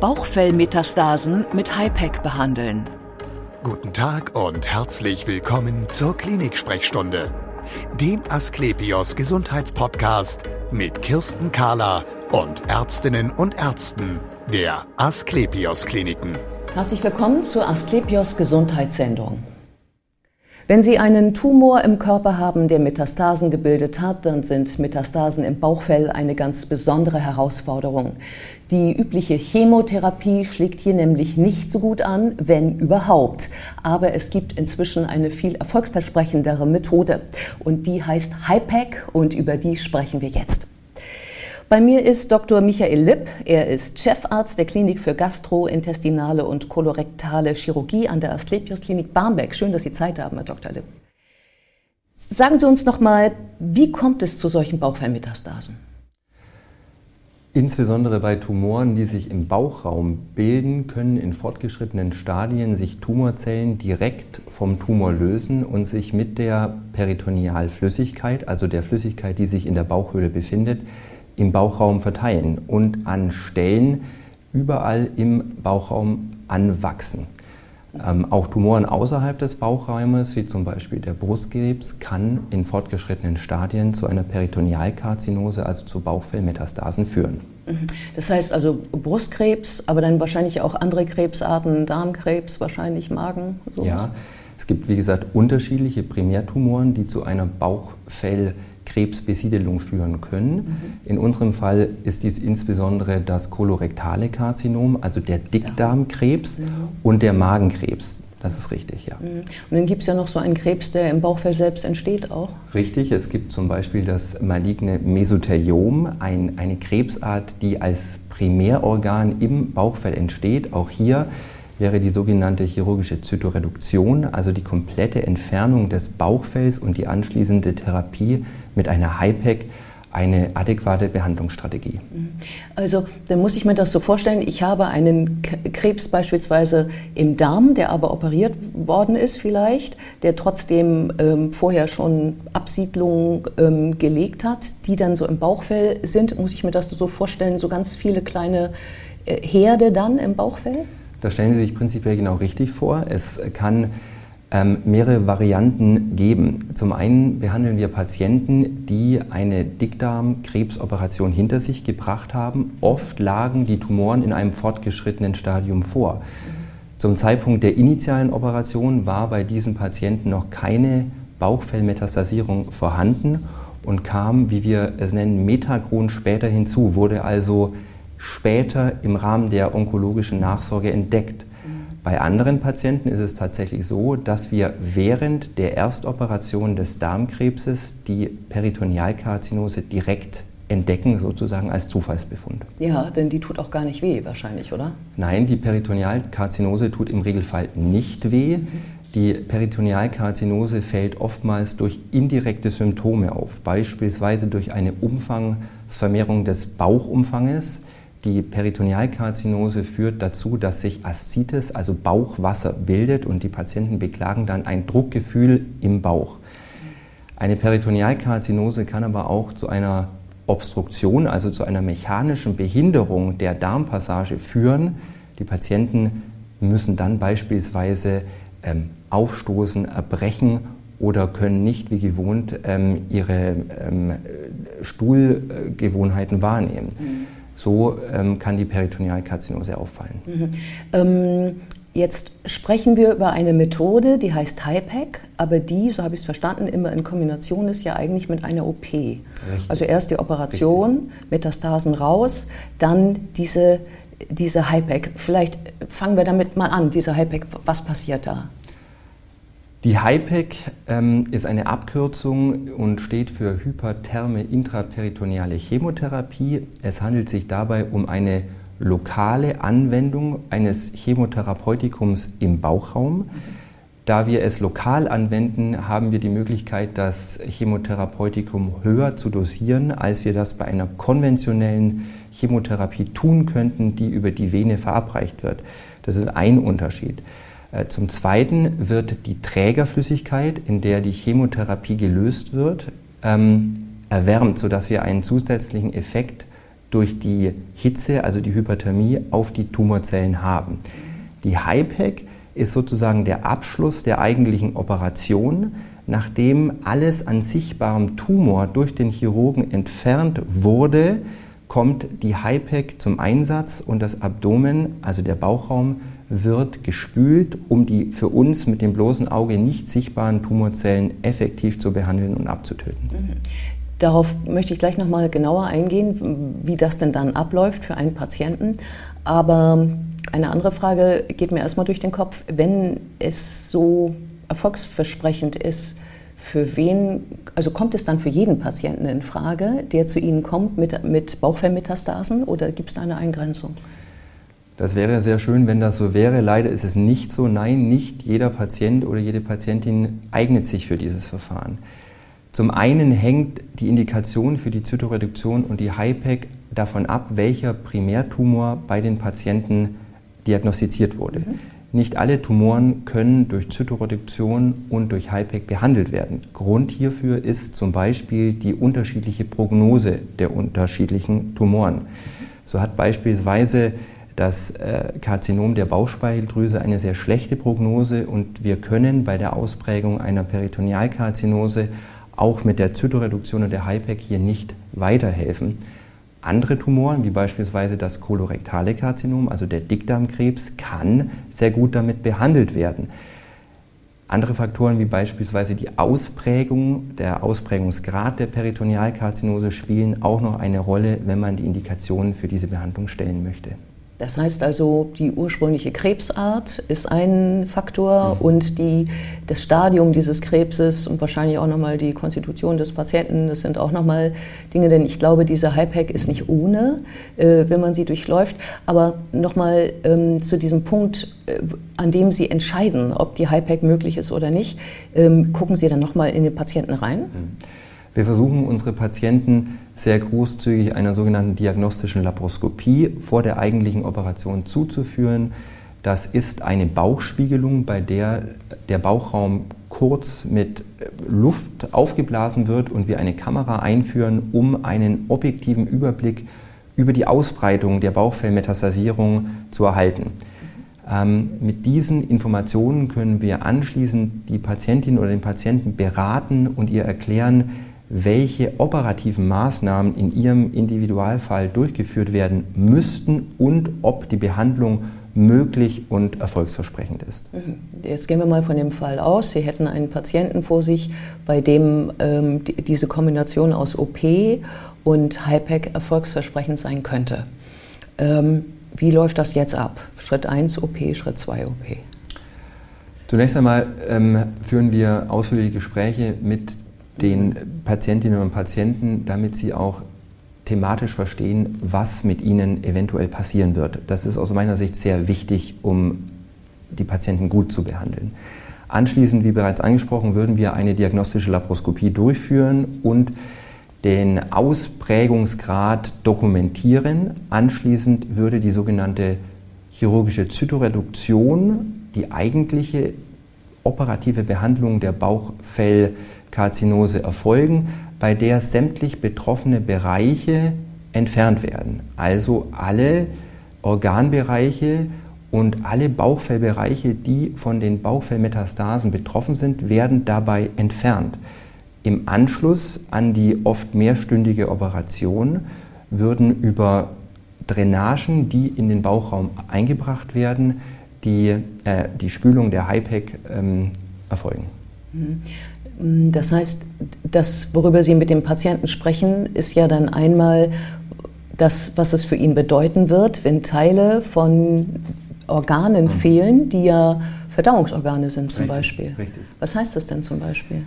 Bauchfellmetastasen mit HIPEC behandeln. Guten Tag und herzlich willkommen zur Klinik-Sprechstunde, dem Asklepios Gesundheitspodcast mit Kirsten Kahler und Ärztinnen und Ärzten der Asklepios Kliniken. Herzlich willkommen zur Asklepios Gesundheitssendung. Wenn Sie einen Tumor im Körper haben, der Metastasen gebildet hat, dann sind Metastasen im Bauchfell eine ganz besondere Herausforderung. Die übliche Chemotherapie schlägt hier nämlich nicht so gut an, wenn überhaupt. Aber es gibt inzwischen eine viel erfolgsversprechendere Methode und die heißt HIPEC und über die sprechen wir jetzt. Bei mir ist Dr. Michael Lipp. Er ist Chefarzt der Klinik für gastrointestinale und kolorektale Chirurgie an der Asklepios Klinik Barmbek. Schön, dass Sie Zeit haben, Herr Dr. Lipp. Sagen Sie uns noch mal, wie kommt es zu solchen Bauchfellmetastasen? Insbesondere bei Tumoren, die sich im Bauchraum bilden, können in fortgeschrittenen Stadien sich Tumorzellen direkt vom Tumor lösen und sich mit der Peritonealflüssigkeit, also der Flüssigkeit, die sich in der Bauchhöhle befindet, im Bauchraum verteilen und an Stellen überall im Bauchraum anwachsen. Ähm, auch Tumoren außerhalb des Bauchraumes, wie zum Beispiel der Brustkrebs, kann in fortgeschrittenen Stadien zu einer Peritonealkarzinose, also zu Bauchfellmetastasen führen. Mhm. Das heißt also Brustkrebs, aber dann wahrscheinlich auch andere Krebsarten, Darmkrebs, wahrscheinlich Magen. Sowas. Ja, es gibt wie gesagt unterschiedliche Primärtumoren, die zu einer Bauchfell Krebsbesiedelung führen können. Mhm. In unserem Fall ist dies insbesondere das kolorektale Karzinom, also der Dickdarmkrebs mhm. und der Magenkrebs. Das ist richtig, ja. Mhm. Und dann gibt es ja noch so einen Krebs, der im Bauchfell selbst entsteht auch. Richtig, es gibt zum Beispiel das maligne Mesotheliom, ein, eine Krebsart, die als Primärorgan im Bauchfell entsteht. Auch hier wäre die sogenannte chirurgische Zytoreduktion, also die komplette Entfernung des Bauchfells und die anschließende Therapie mit einer HIPEC eine adäquate Behandlungsstrategie. Mhm. Also dann muss ich mir das so vorstellen, ich habe einen Krebs beispielsweise im Darm, der aber operiert worden ist vielleicht, der trotzdem ähm, vorher schon Absiedlungen ähm, gelegt hat, die dann so im Bauchfell sind. Muss ich mir das so vorstellen, so ganz viele kleine äh, Herde dann im Bauchfell? Da stellen Sie sich prinzipiell genau richtig vor. Es kann ähm, mehrere Varianten geben. Zum einen behandeln wir Patienten, die eine Dickdarmkrebsoperation hinter sich gebracht haben. Oft lagen die Tumoren in einem fortgeschrittenen Stadium vor. Zum Zeitpunkt der initialen Operation war bei diesen Patienten noch keine Bauchfellmetastasierung vorhanden und kam, wie wir es nennen, Metagron später hinzu, wurde also später im Rahmen der onkologischen Nachsorge entdeckt. Bei anderen Patienten ist es tatsächlich so, dass wir während der Erstoperation des Darmkrebses die Peritonealkarzinose direkt entdecken, sozusagen als Zufallsbefund. Ja, denn die tut auch gar nicht weh wahrscheinlich, oder? Nein, die Peritonealkarzinose tut im Regelfall nicht weh. Mhm. Die Peritonealkarzinose fällt oftmals durch indirekte Symptome auf, beispielsweise durch eine Umfangsvermehrung des Bauchumfanges, die Peritonealkarzinose führt dazu, dass sich Aszites, also Bauchwasser, bildet und die Patienten beklagen dann ein Druckgefühl im Bauch. Eine Peritonealkarzinose kann aber auch zu einer Obstruktion, also zu einer mechanischen Behinderung der Darmpassage führen. Die Patienten müssen dann beispielsweise ähm, aufstoßen, erbrechen oder können nicht wie gewohnt ähm, ihre ähm, Stuhlgewohnheiten wahrnehmen. Mhm. So ähm, kann die Peritonealkarzinose auffallen. Mhm. Ähm, jetzt sprechen wir über eine Methode, die heißt HIPEC, aber die, so habe ich es verstanden, immer in Kombination ist ja eigentlich mit einer OP. Richtig. Also erst die Operation, Richtig. Metastasen raus, dann diese, diese HIPEC. Vielleicht fangen wir damit mal an, diese HIPEC, was passiert da? Die HIPEC ähm, ist eine Abkürzung und steht für hypertherme intraperitoneale Chemotherapie. Es handelt sich dabei um eine lokale Anwendung eines Chemotherapeutikums im Bauchraum. Da wir es lokal anwenden, haben wir die Möglichkeit, das Chemotherapeutikum höher zu dosieren, als wir das bei einer konventionellen Chemotherapie tun könnten, die über die Vene verabreicht wird. Das ist ein Unterschied. Äh, zum Zweiten wird die Trägerflüssigkeit, in der die Chemotherapie gelöst wird, ähm, erwärmt, sodass wir einen zusätzlichen Effekt durch die Hitze, also die Hyperthermie, auf die Tumorzellen haben. Die HIPEC ist sozusagen der Abschluss der eigentlichen Operation, nachdem alles an sichtbarem Tumor durch den Chirurgen entfernt wurde, kommt die HIPEC zum Einsatz und das Abdomen, also der Bauchraum, wird gespült, um die für uns mit dem bloßen Auge nicht sichtbaren Tumorzellen effektiv zu behandeln und abzutöten. Mhm. Darauf möchte ich gleich noch mal genauer eingehen, wie das denn dann abläuft für einen Patienten. Aber eine andere Frage geht mir erstmal durch den Kopf. Wenn es so erfolgsversprechend ist, für wen, also kommt es dann für jeden Patienten in Frage, der zu Ihnen kommt mit, mit Bauchfellmetastasen oder gibt es da eine Eingrenzung? Das wäre sehr schön, wenn das so wäre. Leider ist es nicht so. Nein, nicht jeder Patient oder jede Patientin eignet sich für dieses Verfahren. Zum einen hängt die Indikation für die Zytoreduktion und die HIPEC davon ab, welcher Primärtumor bei den Patienten diagnostiziert wurde. Mhm. Nicht alle Tumoren können durch Zytoreduktion und durch HIPEC behandelt werden. Grund hierfür ist zum Beispiel die unterschiedliche Prognose der unterschiedlichen Tumoren. So hat beispielsweise das äh, Karzinom der Bauchspeicheldrüse eine sehr schlechte Prognose und wir können bei der Ausprägung einer Peritonealkarzinose auch mit der Zytoreduktion und der HIPEC hier nicht weiterhelfen. Andere Tumoren, wie beispielsweise das kolorektale Karzinom, also der Dickdarmkrebs, kann sehr gut damit behandelt werden. Andere Faktoren wie beispielsweise die Ausprägung, der Ausprägungsgrad der Peritonealkarzinose spielen auch noch eine Rolle, wenn man die Indikationen für diese Behandlung stellen möchte. Das heißt also, die ursprüngliche Krebsart ist ein Faktor mhm. und die, das Stadium dieses Krebses und wahrscheinlich auch nochmal die Konstitution des Patienten, das sind auch nochmal Dinge, denn ich glaube, diese HIPEC ist nicht ohne, äh, wenn man sie durchläuft. Aber nochmal ähm, zu diesem Punkt, äh, an dem Sie entscheiden, ob die HIPEC möglich ist oder nicht, ähm, gucken Sie dann nochmal in den Patienten rein. Mhm. Wir versuchen unsere Patienten sehr großzügig einer sogenannten diagnostischen Laparoskopie vor der eigentlichen Operation zuzuführen. Das ist eine Bauchspiegelung, bei der der Bauchraum kurz mit Luft aufgeblasen wird und wir eine Kamera einführen, um einen objektiven Überblick über die Ausbreitung der Bauchfellmetastasierung zu erhalten. Ähm, mit diesen Informationen können wir anschließend die Patientin oder den Patienten beraten und ihr erklären, welche operativen Maßnahmen in Ihrem Individualfall durchgeführt werden müssten und ob die Behandlung möglich und erfolgsversprechend ist. Jetzt gehen wir mal von dem Fall aus. Sie hätten einen Patienten vor sich, bei dem ähm, die, diese Kombination aus OP und HIPEC erfolgsversprechend sein könnte. Ähm, wie läuft das jetzt ab? Schritt 1 OP, Schritt 2 OP. Zunächst einmal ähm, führen wir ausführliche Gespräche mit den Patientinnen und Patienten, damit sie auch thematisch verstehen, was mit ihnen eventuell passieren wird. Das ist aus meiner Sicht sehr wichtig, um die Patienten gut zu behandeln. Anschließend, wie bereits angesprochen, würden wir eine diagnostische Laparoskopie durchführen und den Ausprägungsgrad dokumentieren. Anschließend würde die sogenannte chirurgische Zytoreduktion, die eigentliche operative Behandlung der Bauchfell- Karzinose erfolgen, bei der sämtlich betroffene Bereiche entfernt werden. Also alle Organbereiche und alle Bauchfellbereiche, die von den Bauchfellmetastasen betroffen sind, werden dabei entfernt. Im Anschluss an die oft mehrstündige Operation würden über Drainagen, die in den Bauchraum eingebracht werden, die, äh, die Spülung der HIPEC ähm, erfolgen. Mm, das heißt, das, worüber Sie mit dem Patienten sprechen, ist ja dann einmal das, was es für ihn bedeuten wird, wenn Teile von Organen mhm. fehlen, die ja Verdauungsorgane sind zum richtig, Beispiel. Richtig. Was heißt das denn zum Beispiel?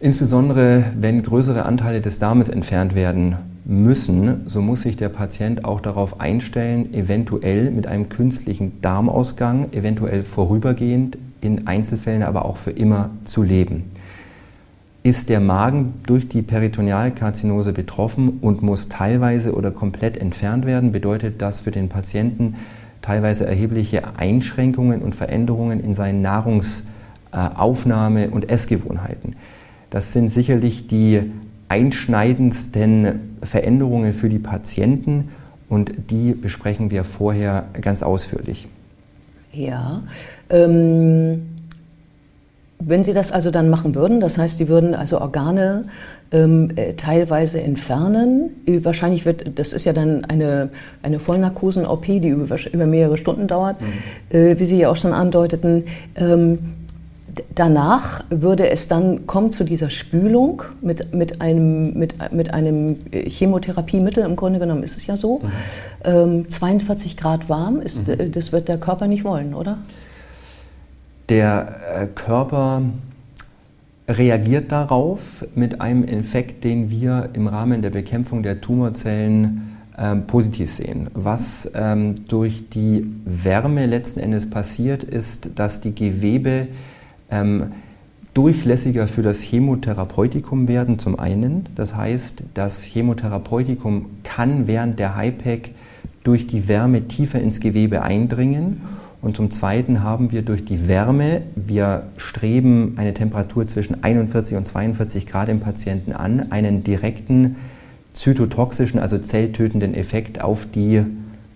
Insbesondere wenn größere Anteile des Darmes entfernt werden müssen, so muss sich der Patient auch darauf einstellen, eventuell mit einem künstlichen Darmausgang, eventuell vorübergehend, in Einzelfällen aber auch für immer zu leben ist der Magen durch die Peritonealkarzinose betroffen und muss teilweise oder komplett entfernt werden, bedeutet das für den Patienten teilweise erhebliche Einschränkungen und Veränderungen in seinen Nahrungsaufnahme- und Essgewohnheiten. Das sind sicherlich die einschneidendsten Veränderungen für die Patienten und die besprechen wir vorher ganz ausführlich. Ja. Ähm, wenn Sie das also dann machen würden, das heißt, Sie würden also Organe ähm, äh, teilweise entfernen. Wahrscheinlich wird, das ist ja dann eine, eine Vollnarkosen-OP, die über, über, mehrere Stunden dauert, mhm. äh, wie Sie ja auch schon andeuteten. Ähm, danach würde es dann kommen zu dieser Spülung mit, mit, einem, mit, mit einem Chemotherapiemittel, im Grunde genommen ist es ja so. Mhm. Ähm, 42 Grad warm, ist, mhm. das wird der Körper nicht wollen, oder? Der äh, Körper reagiert darauf mit einem Effekt, den wir im Rahmen der Bekämpfung der Tumorzellen ähm, positiv sehen. Was ähm, durch die Wärme letzten Endes passiert, ist, dass die Gewebe ähm, durchlässiger für das Chemotherapeutikum werden, zum einen. Das heißt, das Chemotherapeutikum kann während der HIPEC durch die Wärme tiefer ins Gewebe eindringen. Und zum Zweiten haben wir durch die Wärme, wir streben eine Temperatur zwischen 41 und 42 Grad im Patienten an, einen direkten zytotoxischen, also zelltötenden Effekt auf die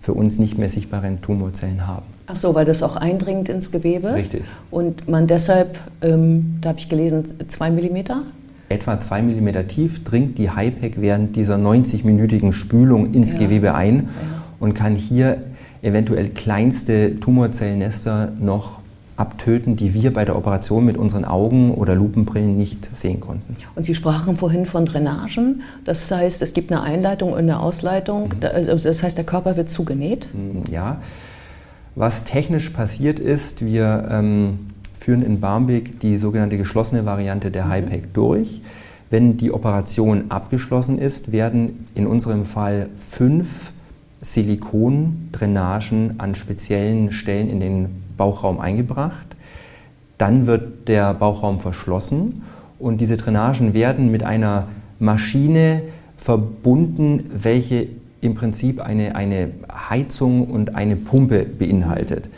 für uns nicht mehr sichtbaren Tumorzellen haben. Ach so, weil das auch eindringt ins Gewebe. Richtig. Und man deshalb, ähm, da habe ich gelesen, zwei Millimeter? Etwa zwei Millimeter tief dringt die HIPEC während dieser 90-minütigen Spülung ins ja. Gewebe ein ja. und kann hier eventuell kleinste Tumorzellnester noch abtöten, die wir bei der Operation mit unseren Augen oder Lupenbrillen nicht sehen konnten. Und Sie sprachen vorhin von Drainagen. Das heißt, es gibt eine Einleitung und eine Ausleitung. Mhm. Also das heißt, der Körper wird zugenäht? Mm, ja. Was technisch passiert ist, wir ähm, führen in Barmbek die sogenannte geschlossene Variante der mhm. HIPEC durch. Wenn die Operation abgeschlossen ist, werden in unserem Fall fünf Silikondrainagen an speziellen Stellen in den Bauchraum eingebracht. Dann wird der Bauchraum verschlossen und diese Drainagen werden mit einer Maschine verbunden, welche im Prinzip eine, eine Heizung und eine Pumpe beinhaltet.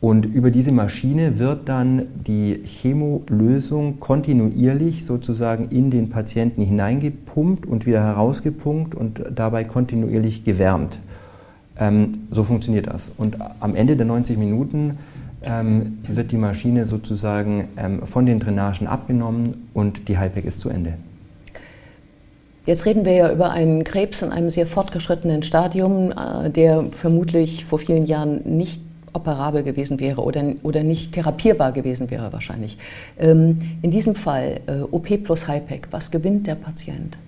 Und über diese Maschine wird dann die Chemolösung kontinuierlich sozusagen in den Patienten hineingepumpt und wieder herausgepumpt und dabei kontinuierlich gewärmt. Ähm, so funktioniert das. Und am Ende der 90 Minuten ähm, wird die Maschine sozusagen ähm, von den Drainagen abgenommen und die HIPEC ist zu Ende. Jetzt reden wir ja über einen Krebs in einem sehr fortgeschrittenen Stadium, äh, der vermutlich vor vielen Jahren nicht operabel gewesen wäre oder, oder nicht therapierbar gewesen wäre wahrscheinlich. Ähm, in diesem Fall äh, OP plus HIPEC, was gewinnt der Patient?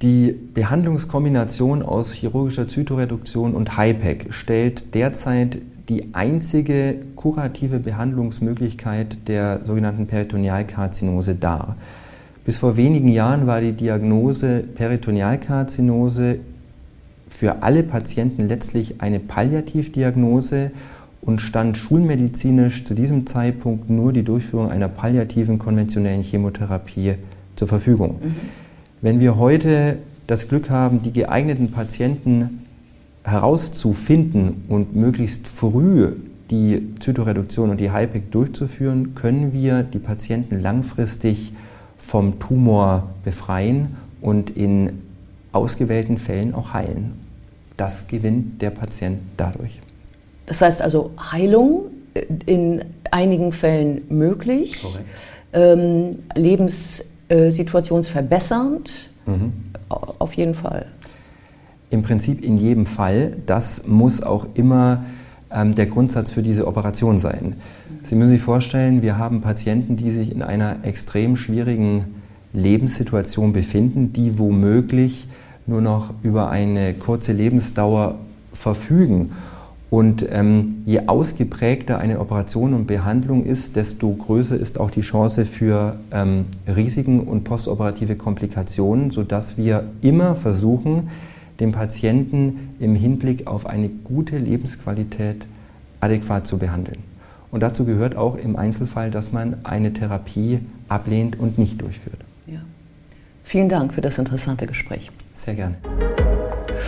Die Behandlungskombination aus chirurgischer Zytoreduktion und HIPEC stellt derzeit die einzige kurative Behandlungsmöglichkeit der sogenannten Peritonealkarzinose dar. Bis vor wenigen Jahren war die Diagnose Peritonealkarzinose für alle Patienten letztlich eine Palliativdiagnose und stand schulmedizinisch zu diesem Zeitpunkt nur die Durchführung einer palliativen konventionellen Chemotherapie zur Verfügung. Mhm. Wenn wir heute das Glück haben, die geeigneten Patienten herauszufinden und möglichst früh die Zytoreduktion und die HIPEC durchzuführen, können wir die Patienten langfristig vom Tumor befreien und in ausgewählten Fällen auch heilen. Das gewinnt der Patient dadurch. Das heißt also Heilung in einigen Fällen möglich, ähm, lebenssituationsverbessernd, mhm. auf jeden Fall. Im Prinzip in jedem Fall. Das muss auch immer ähm, der Grundsatz für diese Operation sein. Sie müssen sich vorstellen, wir haben Patienten, die sich in einer extrem schwierigen Lebenssituation befinden, die womöglich nur noch über eine kurze Lebensdauer verfügen. Und ähm, je ausgeprägter eine Operation und Behandlung ist, desto größer ist auch die Chance für ähm, Risiken und postoperative Komplikationen, sodass wir immer versuchen, den Patienten im Hinblick auf eine gute Lebensqualität adäquat zu behandeln. Und dazu gehört auch im Einzelfall, dass man eine Therapie ablehnt und nicht durchführt. Ja. Vielen Dank für das interessante Gespräch. Sehr gerne.